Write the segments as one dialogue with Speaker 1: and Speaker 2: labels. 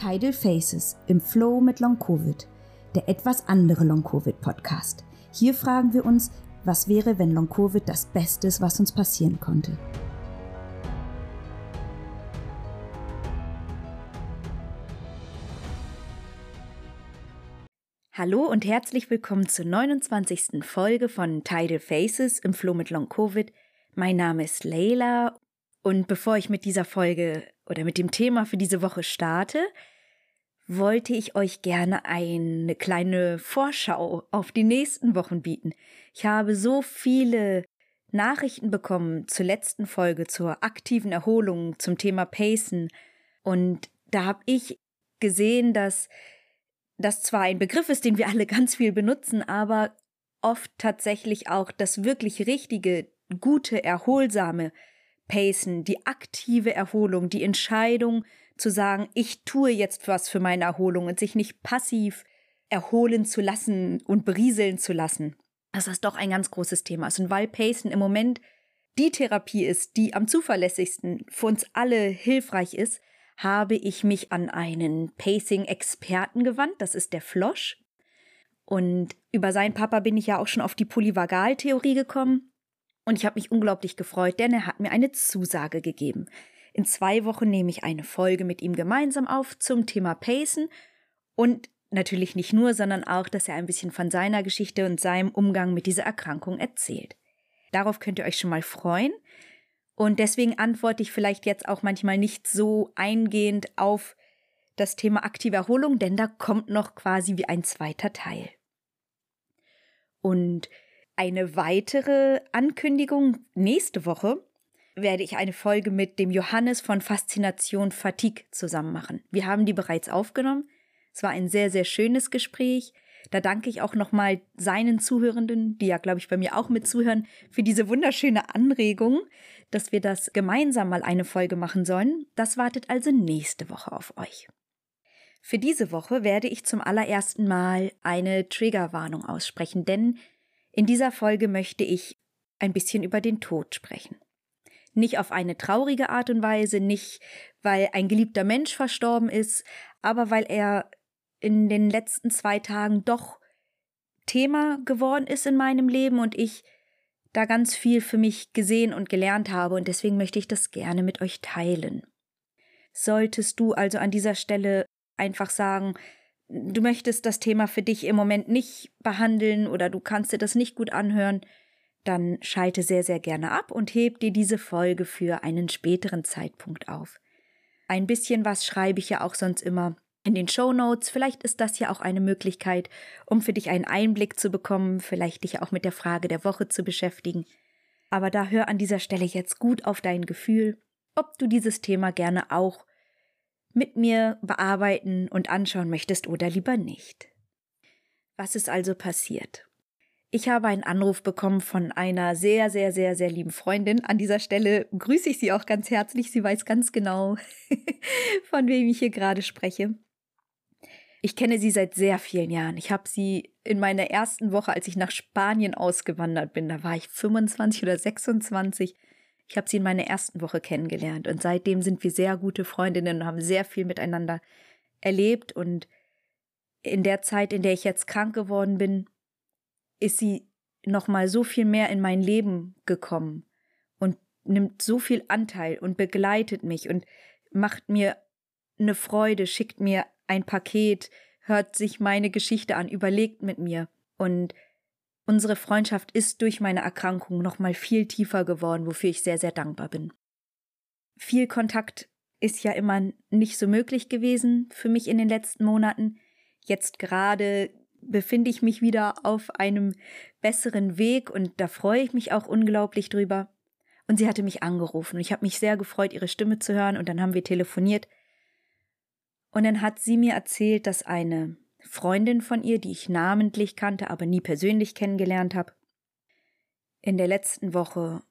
Speaker 1: Tidal Faces im Flow mit Long Covid, der etwas andere Long Covid Podcast. Hier fragen wir uns, was wäre, wenn Long Covid das Beste ist, was uns passieren konnte. Hallo und herzlich willkommen zur 29. Folge von Tidal Faces im Flow mit Long Covid. Mein Name ist Leila und bevor ich mit dieser Folge oder mit dem Thema für diese Woche starte, wollte ich euch gerne eine kleine Vorschau auf die nächsten Wochen bieten. Ich habe so viele Nachrichten bekommen zur letzten Folge, zur aktiven Erholung, zum Thema Pacen. Und da habe ich gesehen, dass das zwar ein Begriff ist, den wir alle ganz viel benutzen, aber oft tatsächlich auch das wirklich richtige, gute, erholsame Pacen, die aktive Erholung, die Entscheidung zu sagen, ich tue jetzt was für meine Erholung und sich nicht passiv erholen zu lassen und berieseln zu lassen. Dass das doch ein ganz großes Thema ist. Und weil Pacen im Moment die Therapie ist, die am zuverlässigsten für uns alle hilfreich ist, habe ich mich an einen Pacing-Experten gewandt. Das ist der Flosch. Und über seinen Papa bin ich ja auch schon auf die Polyvagaltheorie gekommen. Und ich habe mich unglaublich gefreut, denn er hat mir eine Zusage gegeben. In zwei Wochen nehme ich eine Folge mit ihm gemeinsam auf zum Thema Pacen und natürlich nicht nur, sondern auch, dass er ein bisschen von seiner Geschichte und seinem Umgang mit dieser Erkrankung erzählt. Darauf könnt ihr euch schon mal freuen. Und deswegen antworte ich vielleicht jetzt auch manchmal nicht so eingehend auf das Thema aktive Erholung, denn da kommt noch quasi wie ein zweiter Teil. Und eine weitere Ankündigung nächste Woche werde ich eine Folge mit dem Johannes von Faszination Fatigue zusammen machen. Wir haben die bereits aufgenommen. Es war ein sehr, sehr schönes Gespräch. Da danke ich auch nochmal seinen Zuhörenden, die ja, glaube ich, bei mir auch mit zuhören, für diese wunderschöne Anregung, dass wir das gemeinsam mal eine Folge machen sollen. Das wartet also nächste Woche auf euch. Für diese Woche werde ich zum allerersten Mal eine Triggerwarnung aussprechen, denn in dieser Folge möchte ich ein bisschen über den Tod sprechen. Nicht auf eine traurige Art und Weise, nicht weil ein geliebter Mensch verstorben ist, aber weil er in den letzten zwei Tagen doch Thema geworden ist in meinem Leben und ich da ganz viel für mich gesehen und gelernt habe und deswegen möchte ich das gerne mit euch teilen. Solltest du also an dieser Stelle einfach sagen, du möchtest das Thema für dich im Moment nicht behandeln oder du kannst dir das nicht gut anhören, dann schalte sehr, sehr gerne ab und heb dir diese Folge für einen späteren Zeitpunkt auf. Ein bisschen was schreibe ich ja auch sonst immer in den Show Notes. Vielleicht ist das ja auch eine Möglichkeit, um für dich einen Einblick zu bekommen, vielleicht dich auch mit der Frage der Woche zu beschäftigen. Aber da hör an dieser Stelle jetzt gut auf dein Gefühl, ob du dieses Thema gerne auch mit mir bearbeiten und anschauen möchtest oder lieber nicht. Was ist also passiert? Ich habe einen Anruf bekommen von einer sehr, sehr, sehr, sehr lieben Freundin. An dieser Stelle grüße ich sie auch ganz herzlich. Sie weiß ganz genau, von wem ich hier gerade spreche. Ich kenne sie seit sehr vielen Jahren. Ich habe sie in meiner ersten Woche, als ich nach Spanien ausgewandert bin, da war ich 25 oder 26, ich habe sie in meiner ersten Woche kennengelernt und seitdem sind wir sehr gute Freundinnen und haben sehr viel miteinander erlebt. Und in der Zeit, in der ich jetzt krank geworden bin, ist sie noch mal so viel mehr in mein Leben gekommen und nimmt so viel Anteil und begleitet mich und macht mir eine Freude, schickt mir ein Paket, hört sich meine Geschichte an, überlegt mit mir. Und Unsere Freundschaft ist durch meine Erkrankung noch mal viel tiefer geworden, wofür ich sehr, sehr dankbar bin. Viel Kontakt ist ja immer nicht so möglich gewesen für mich in den letzten Monaten. Jetzt gerade befinde ich mich wieder auf einem besseren Weg und da freue ich mich auch unglaublich drüber. Und sie hatte mich angerufen und ich habe mich sehr gefreut, ihre Stimme zu hören und dann haben wir telefoniert. Und dann hat sie mir erzählt, dass eine Freundin von ihr, die ich namentlich kannte, aber nie persönlich kennengelernt habe, in der letzten Woche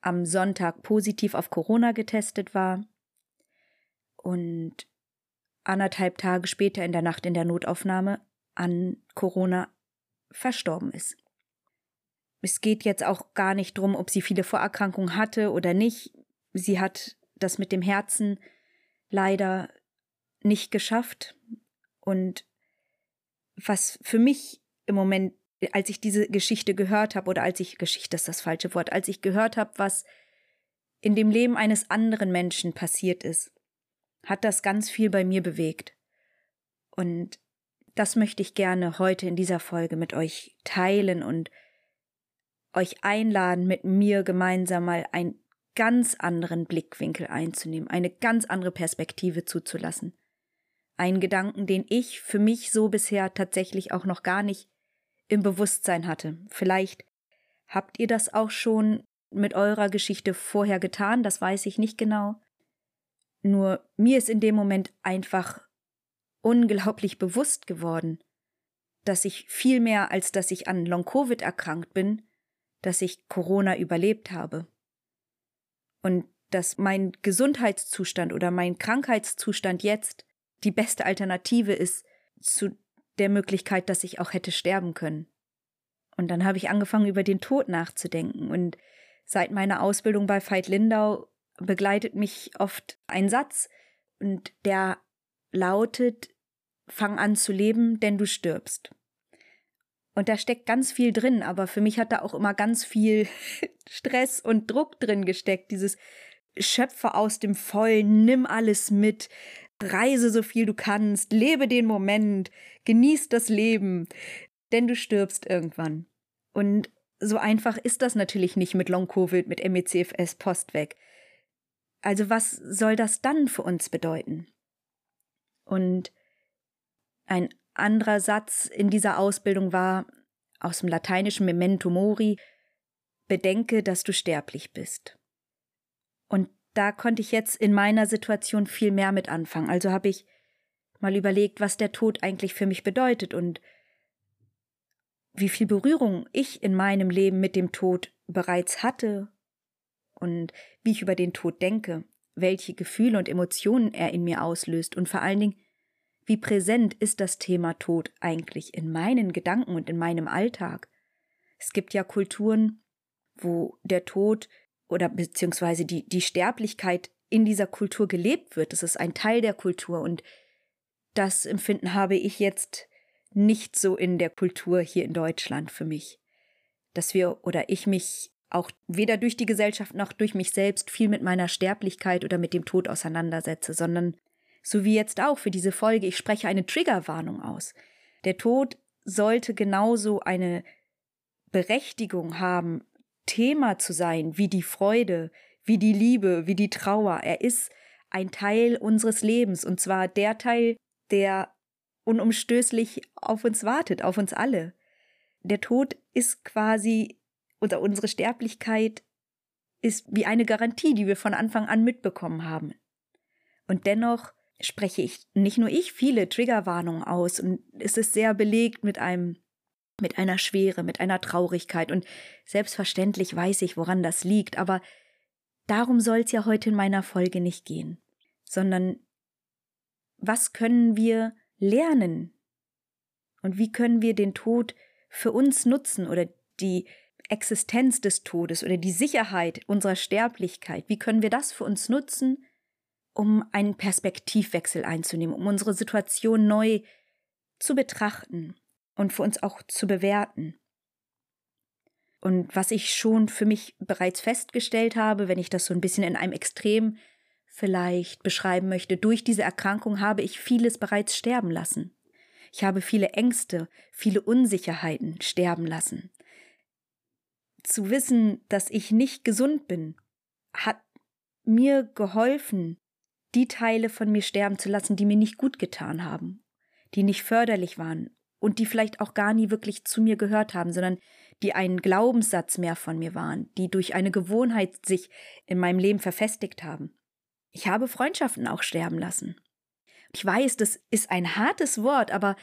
Speaker 1: am Sonntag positiv auf Corona getestet war und anderthalb Tage später in der Nacht in der Notaufnahme an Corona verstorben ist. Es geht jetzt auch gar nicht drum, ob sie viele Vorerkrankungen hatte oder nicht. Sie hat das mit dem Herzen leider nicht geschafft. Und was für mich im Moment, als ich diese Geschichte gehört habe, oder als ich, Geschichte ist das falsche Wort, als ich gehört habe, was in dem Leben eines anderen Menschen passiert ist, hat das ganz viel bei mir bewegt. Und das möchte ich gerne heute in dieser Folge mit euch teilen und euch einladen, mit mir gemeinsam mal einen ganz anderen Blickwinkel einzunehmen, eine ganz andere Perspektive zuzulassen. Einen Gedanken, den ich für mich so bisher tatsächlich auch noch gar nicht im Bewusstsein hatte. Vielleicht habt ihr das auch schon mit eurer Geschichte vorher getan, das weiß ich nicht genau. Nur mir ist in dem Moment einfach unglaublich bewusst geworden, dass ich viel mehr als dass ich an Long-Covid erkrankt bin, dass ich Corona überlebt habe. Und dass mein Gesundheitszustand oder mein Krankheitszustand jetzt die beste Alternative ist zu der Möglichkeit, dass ich auch hätte sterben können. Und dann habe ich angefangen, über den Tod nachzudenken. Und seit meiner Ausbildung bei Veit Lindau begleitet mich oft ein Satz, und der lautet, fang an zu leben, denn du stirbst. Und da steckt ganz viel drin, aber für mich hat da auch immer ganz viel Stress und Druck drin gesteckt. Dieses Schöpfe aus dem Vollen, nimm alles mit, reise so viel du kannst, lebe den Moment, genieß das Leben, denn du stirbst irgendwann. Und so einfach ist das natürlich nicht mit Long-Covid, mit MECFS Post weg. Also was soll das dann für uns bedeuten? Und ein anderer Satz in dieser Ausbildung war aus dem lateinischen Memento Mori, bedenke, dass du sterblich bist. Und da konnte ich jetzt in meiner Situation viel mehr mit anfangen. Also habe ich mal überlegt, was der Tod eigentlich für mich bedeutet und wie viel Berührung ich in meinem Leben mit dem Tod bereits hatte und wie ich über den Tod denke, welche Gefühle und Emotionen er in mir auslöst und vor allen Dingen, wie präsent ist das Thema Tod eigentlich in meinen Gedanken und in meinem Alltag? Es gibt ja Kulturen, wo der Tod oder beziehungsweise die, die Sterblichkeit in dieser Kultur gelebt wird. Das ist ein Teil der Kultur und das Empfinden habe ich jetzt nicht so in der Kultur hier in Deutschland für mich. Dass wir oder ich mich auch weder durch die Gesellschaft noch durch mich selbst viel mit meiner Sterblichkeit oder mit dem Tod auseinandersetze, sondern so wie jetzt auch für diese Folge, ich spreche eine Triggerwarnung aus. Der Tod sollte genauso eine Berechtigung haben, Thema zu sein, wie die Freude, wie die Liebe, wie die Trauer. Er ist ein Teil unseres Lebens und zwar der Teil, der unumstößlich auf uns wartet, auf uns alle. Der Tod ist quasi, oder unsere Sterblichkeit ist wie eine Garantie, die wir von Anfang an mitbekommen haben. Und dennoch spreche ich, nicht nur ich, viele Triggerwarnungen aus und es ist sehr belegt mit einem mit einer Schwere, mit einer Traurigkeit. Und selbstverständlich weiß ich, woran das liegt, aber darum soll es ja heute in meiner Folge nicht gehen, sondern was können wir lernen? Und wie können wir den Tod für uns nutzen oder die Existenz des Todes oder die Sicherheit unserer Sterblichkeit, wie können wir das für uns nutzen, um einen Perspektivwechsel einzunehmen, um unsere Situation neu zu betrachten und für uns auch zu bewerten. Und was ich schon für mich bereits festgestellt habe, wenn ich das so ein bisschen in einem Extrem vielleicht beschreiben möchte, durch diese Erkrankung habe ich vieles bereits sterben lassen. Ich habe viele Ängste, viele Unsicherheiten sterben lassen. Zu wissen, dass ich nicht gesund bin, hat mir geholfen, die Teile von mir sterben zu lassen, die mir nicht gut getan haben, die nicht förderlich waren und die vielleicht auch gar nie wirklich zu mir gehört haben, sondern die einen Glaubenssatz mehr von mir waren, die durch eine Gewohnheit sich in meinem Leben verfestigt haben. Ich habe Freundschaften auch sterben lassen. Ich weiß, das ist ein hartes Wort, aber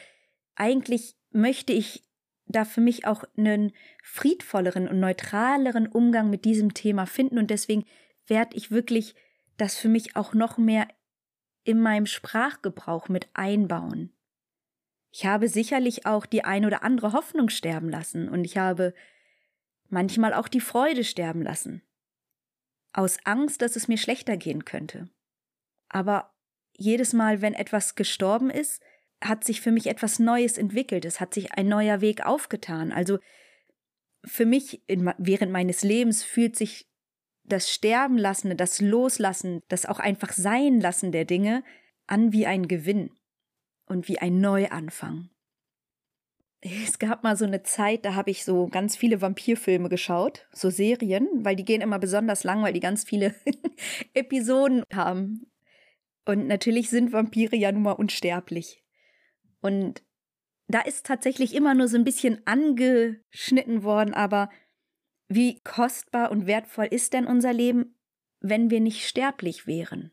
Speaker 1: eigentlich möchte ich da für mich auch einen friedvolleren und neutraleren Umgang mit diesem Thema finden und deswegen werde ich wirklich das für mich auch noch mehr in meinem Sprachgebrauch mit einbauen. Ich habe sicherlich auch die ein oder andere Hoffnung sterben lassen und ich habe manchmal auch die Freude sterben lassen. Aus Angst, dass es mir schlechter gehen könnte. Aber jedes Mal, wenn etwas gestorben ist, hat sich für mich etwas Neues entwickelt. Es hat sich ein neuer Weg aufgetan. Also für mich in, während meines Lebens fühlt sich das Sterben lassen, das Loslassen, das auch einfach Sein lassen der Dinge an wie ein Gewinn und wie ein Neuanfang. Es gab mal so eine Zeit, da habe ich so ganz viele Vampirfilme geschaut, so Serien, weil die gehen immer besonders lang, weil die ganz viele Episoden haben. Und natürlich sind Vampire ja nun mal unsterblich. Und da ist tatsächlich immer nur so ein bisschen angeschnitten worden, aber wie kostbar und wertvoll ist denn unser Leben, wenn wir nicht sterblich wären?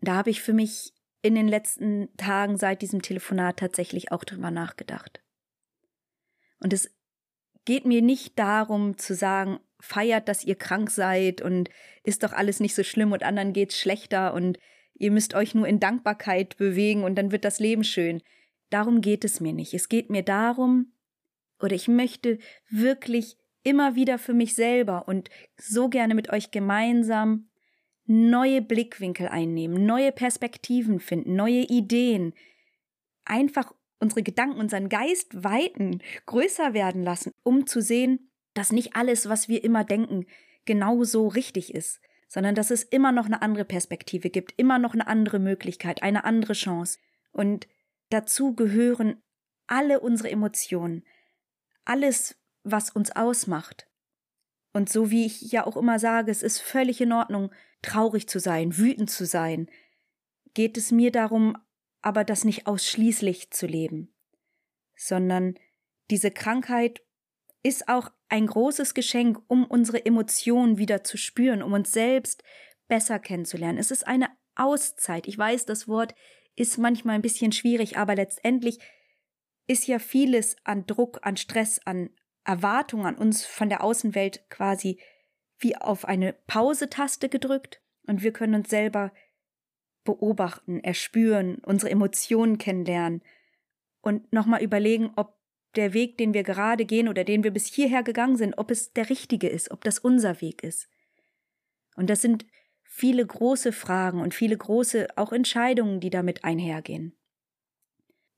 Speaker 1: Da habe ich für mich in den letzten Tagen seit diesem Telefonat tatsächlich auch drüber nachgedacht. Und es geht mir nicht darum zu sagen, feiert, dass ihr krank seid und ist doch alles nicht so schlimm und anderen geht's schlechter und ihr müsst euch nur in Dankbarkeit bewegen und dann wird das Leben schön. Darum geht es mir nicht. Es geht mir darum, oder ich möchte wirklich immer wieder für mich selber und so gerne mit euch gemeinsam neue Blickwinkel einnehmen, neue Perspektiven finden, neue Ideen, einfach unsere Gedanken, unseren Geist weiten, größer werden lassen, um zu sehen, dass nicht alles, was wir immer denken, genau so richtig ist, sondern dass es immer noch eine andere Perspektive gibt, immer noch eine andere Möglichkeit, eine andere Chance. Und dazu gehören alle unsere Emotionen, alles, was uns ausmacht. Und so wie ich ja auch immer sage, es ist völlig in Ordnung, traurig zu sein, wütend zu sein, geht es mir darum, aber das nicht ausschließlich zu leben, sondern diese Krankheit ist auch ein großes Geschenk, um unsere Emotionen wieder zu spüren, um uns selbst besser kennenzulernen. Es ist eine Auszeit. Ich weiß, das Wort ist manchmal ein bisschen schwierig, aber letztendlich ist ja vieles an Druck, an Stress, an Erwartungen an uns von der Außenwelt quasi wie auf eine Pause-Taste gedrückt und wir können uns selber beobachten, erspüren, unsere Emotionen kennenlernen und nochmal überlegen, ob der Weg, den wir gerade gehen oder den wir bis hierher gegangen sind, ob es der richtige ist, ob das unser Weg ist. Und das sind viele große Fragen und viele große auch Entscheidungen, die damit einhergehen.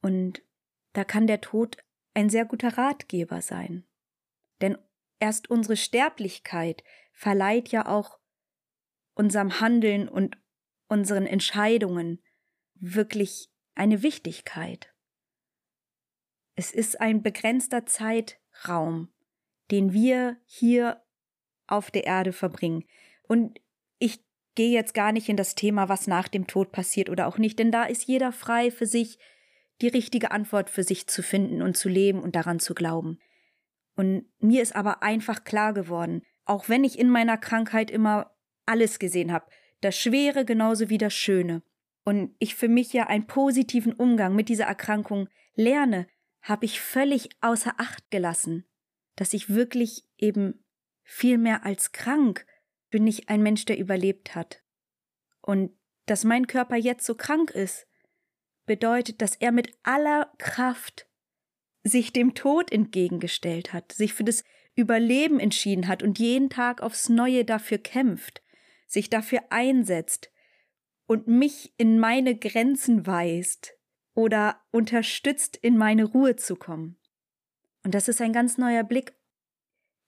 Speaker 1: Und da kann der Tod ein sehr guter Ratgeber sein. Denn erst unsere Sterblichkeit verleiht ja auch unserem Handeln und unseren Entscheidungen wirklich eine Wichtigkeit. Es ist ein begrenzter Zeitraum, den wir hier auf der Erde verbringen. Und ich gehe jetzt gar nicht in das Thema, was nach dem Tod passiert oder auch nicht, denn da ist jeder frei für sich, die richtige Antwort für sich zu finden und zu leben und daran zu glauben. Und mir ist aber einfach klar geworden, auch wenn ich in meiner Krankheit immer alles gesehen habe, das Schwere genauso wie das Schöne, und ich für mich ja einen positiven Umgang mit dieser Erkrankung lerne, habe ich völlig außer Acht gelassen, dass ich wirklich eben viel mehr als krank bin ich ein Mensch, der überlebt hat. Und dass mein Körper jetzt so krank ist, bedeutet, dass er mit aller Kraft sich dem Tod entgegengestellt hat, sich für das Überleben entschieden hat und jeden Tag aufs Neue dafür kämpft, sich dafür einsetzt und mich in meine Grenzen weist oder unterstützt, in meine Ruhe zu kommen. Und das ist ein ganz neuer Blick.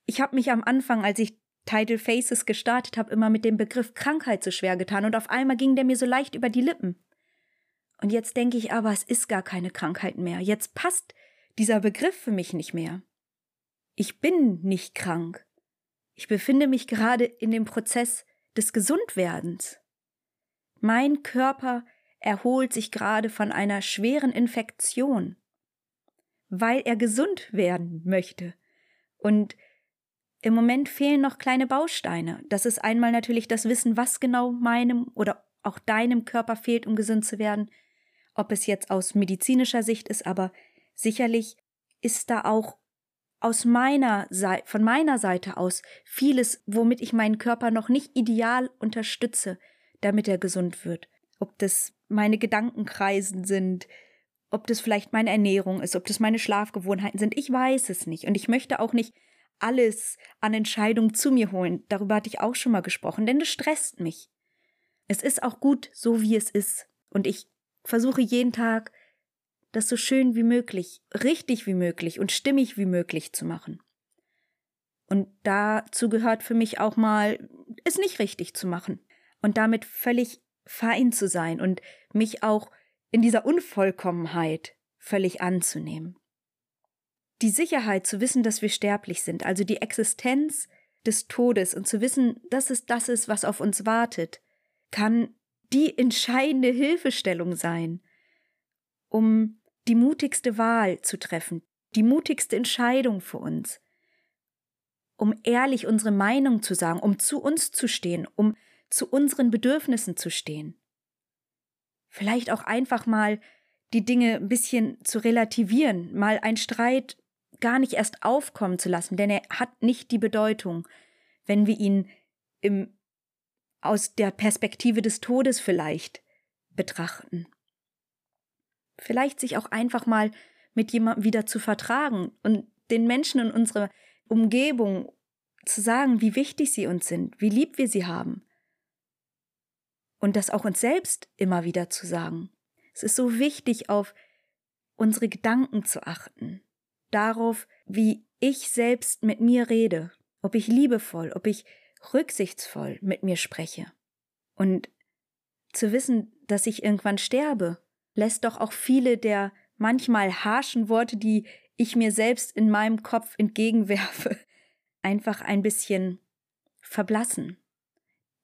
Speaker 1: Ich habe mich am Anfang, als ich Title Faces gestartet habe, immer mit dem Begriff Krankheit so schwer getan und auf einmal ging der mir so leicht über die Lippen. Und jetzt denke ich aber, es ist gar keine Krankheit mehr. Jetzt passt dieser Begriff für mich nicht mehr. Ich bin nicht krank. Ich befinde mich gerade in dem Prozess des Gesundwerdens. Mein Körper erholt sich gerade von einer schweren Infektion, weil er gesund werden möchte. Und im Moment fehlen noch kleine Bausteine. Das ist einmal natürlich das Wissen, was genau meinem oder auch deinem Körper fehlt, um gesund zu werden. Ob es jetzt aus medizinischer Sicht ist, aber Sicherlich ist da auch aus meiner Seite, von meiner Seite aus vieles, womit ich meinen Körper noch nicht ideal unterstütze, damit er gesund wird. Ob das meine Gedankenkreisen sind, ob das vielleicht meine Ernährung ist, ob das meine Schlafgewohnheiten sind, ich weiß es nicht. Und ich möchte auch nicht alles an Entscheidungen zu mir holen. Darüber hatte ich auch schon mal gesprochen, denn das stresst mich. Es ist auch gut, so wie es ist. Und ich versuche jeden Tag, das so schön wie möglich, richtig wie möglich und stimmig wie möglich zu machen. Und dazu gehört für mich auch mal, es nicht richtig zu machen und damit völlig fein zu sein und mich auch in dieser Unvollkommenheit völlig anzunehmen. Die Sicherheit zu wissen, dass wir sterblich sind, also die Existenz des Todes und zu wissen, dass es das ist, was auf uns wartet, kann die entscheidende Hilfestellung sein, um die mutigste Wahl zu treffen, die mutigste Entscheidung für uns, um ehrlich unsere Meinung zu sagen, um zu uns zu stehen, um zu unseren Bedürfnissen zu stehen. Vielleicht auch einfach mal die Dinge ein bisschen zu relativieren, mal ein Streit gar nicht erst aufkommen zu lassen, denn er hat nicht die Bedeutung, wenn wir ihn im, aus der Perspektive des Todes vielleicht betrachten. Vielleicht sich auch einfach mal mit jemandem wieder zu vertragen und den Menschen in unserer Umgebung zu sagen, wie wichtig sie uns sind, wie lieb wir sie haben. Und das auch uns selbst immer wieder zu sagen. Es ist so wichtig, auf unsere Gedanken zu achten, darauf, wie ich selbst mit mir rede, ob ich liebevoll, ob ich rücksichtsvoll mit mir spreche. Und zu wissen, dass ich irgendwann sterbe, lässt doch auch viele der manchmal harschen Worte, die ich mir selbst in meinem Kopf entgegenwerfe, einfach ein bisschen verblassen.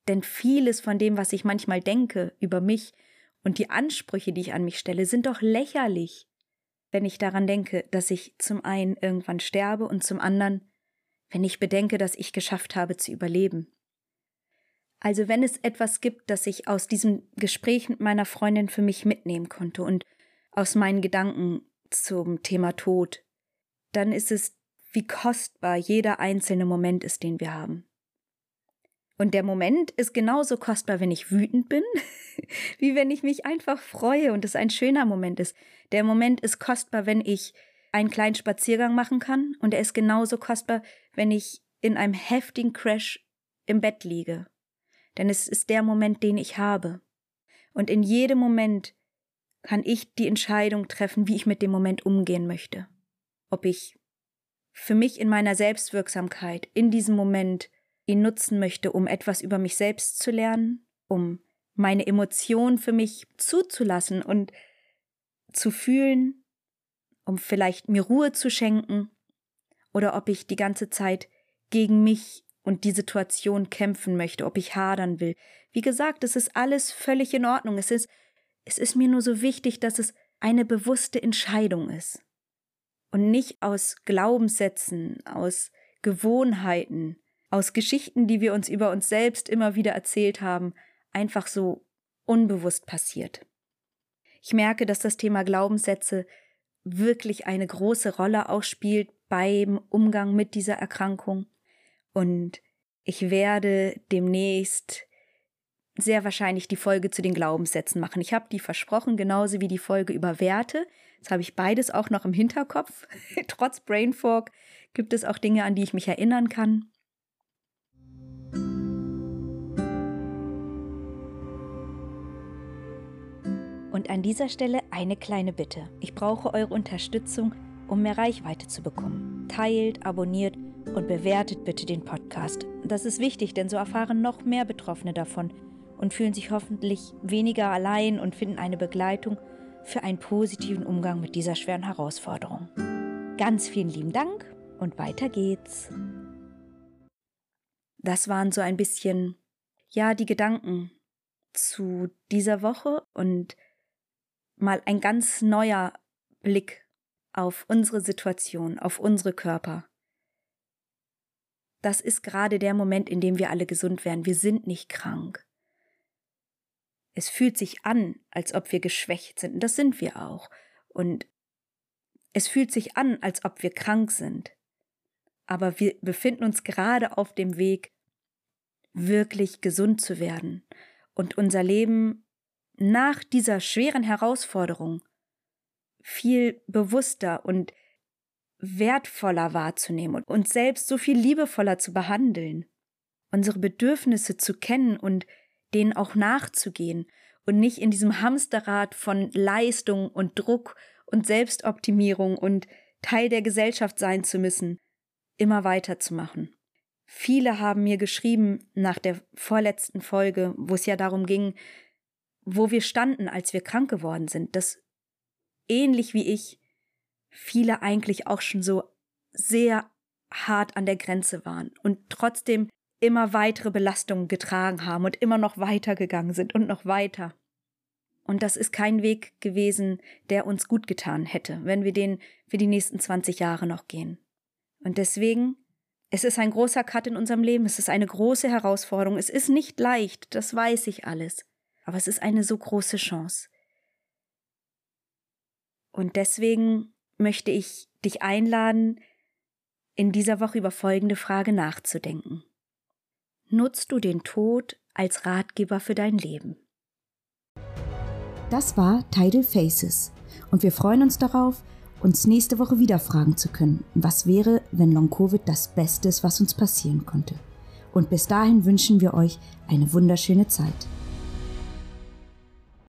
Speaker 1: Denn vieles von dem, was ich manchmal denke über mich und die Ansprüche, die ich an mich stelle, sind doch lächerlich, wenn ich daran denke, dass ich zum einen irgendwann sterbe und zum anderen, wenn ich bedenke, dass ich geschafft habe zu überleben. Also wenn es etwas gibt, das ich aus diesem Gespräch mit meiner Freundin für mich mitnehmen konnte und aus meinen Gedanken zum Thema Tod, dann ist es, wie kostbar jeder einzelne Moment ist, den wir haben. Und der Moment ist genauso kostbar, wenn ich wütend bin, wie wenn ich mich einfach freue und es ein schöner Moment ist. Der Moment ist kostbar, wenn ich einen kleinen Spaziergang machen kann und er ist genauso kostbar, wenn ich in einem heftigen Crash im Bett liege. Denn es ist der Moment, den ich habe. Und in jedem Moment kann ich die Entscheidung treffen, wie ich mit dem Moment umgehen möchte. Ob ich für mich in meiner Selbstwirksamkeit in diesem Moment ihn nutzen möchte, um etwas über mich selbst zu lernen, um meine Emotionen für mich zuzulassen und zu fühlen, um vielleicht mir Ruhe zu schenken, oder ob ich die ganze Zeit gegen mich und die Situation kämpfen möchte, ob ich hadern will. Wie gesagt, es ist alles völlig in Ordnung. Es ist, es ist mir nur so wichtig, dass es eine bewusste Entscheidung ist. Und nicht aus Glaubenssätzen, aus Gewohnheiten, aus Geschichten, die wir uns über uns selbst immer wieder erzählt haben, einfach so unbewusst passiert. Ich merke, dass das Thema Glaubenssätze wirklich eine große Rolle auch spielt beim Umgang mit dieser Erkrankung. Und ich werde demnächst sehr wahrscheinlich die Folge zu den Glaubenssätzen machen. Ich habe die versprochen, genauso wie die Folge über Werte. Jetzt habe ich beides auch noch im Hinterkopf. Trotz Brainfork gibt es auch Dinge, an die ich mich erinnern kann. Und an dieser Stelle eine kleine Bitte. Ich brauche eure Unterstützung, um mehr Reichweite zu bekommen. Teilt, abonniert und bewertet bitte den Podcast. Das ist wichtig, denn so erfahren noch mehr Betroffene davon und fühlen sich hoffentlich weniger allein und finden eine Begleitung für einen positiven Umgang mit dieser schweren Herausforderung. Ganz vielen lieben Dank und weiter geht's. Das waren so ein bisschen, ja, die Gedanken zu dieser Woche und mal ein ganz neuer Blick auf unsere Situation, auf unsere Körper. Das ist gerade der Moment, in dem wir alle gesund werden. Wir sind nicht krank. Es fühlt sich an, als ob wir geschwächt sind, und das sind wir auch. Und es fühlt sich an, als ob wir krank sind. Aber wir befinden uns gerade auf dem Weg, wirklich gesund zu werden und unser Leben nach dieser schweren Herausforderung viel bewusster und wertvoller wahrzunehmen und uns selbst so viel liebevoller zu behandeln, unsere Bedürfnisse zu kennen und denen auch nachzugehen und nicht in diesem Hamsterrad von Leistung und Druck und Selbstoptimierung und Teil der Gesellschaft sein zu müssen, immer weiterzumachen. Viele haben mir geschrieben nach der vorletzten Folge, wo es ja darum ging, wo wir standen, als wir krank geworden sind, dass ähnlich wie ich viele eigentlich auch schon so sehr hart an der Grenze waren und trotzdem immer weitere Belastungen getragen haben und immer noch weitergegangen sind und noch weiter. Und das ist kein Weg gewesen, der uns gut getan hätte, wenn wir den für die nächsten 20 Jahre noch gehen. Und deswegen, es ist ein großer Cut in unserem Leben, es ist eine große Herausforderung, es ist nicht leicht, das weiß ich alles, aber es ist eine so große Chance. Und deswegen möchte ich dich einladen, in dieser Woche über folgende Frage nachzudenken. Nutzt du den Tod als Ratgeber für dein Leben?
Speaker 2: Das war Tidal Faces und wir freuen uns darauf, uns nächste Woche wieder fragen zu können, was wäre, wenn Long-Covid das Beste ist, was uns passieren konnte. Und bis dahin wünschen wir euch eine wunderschöne Zeit.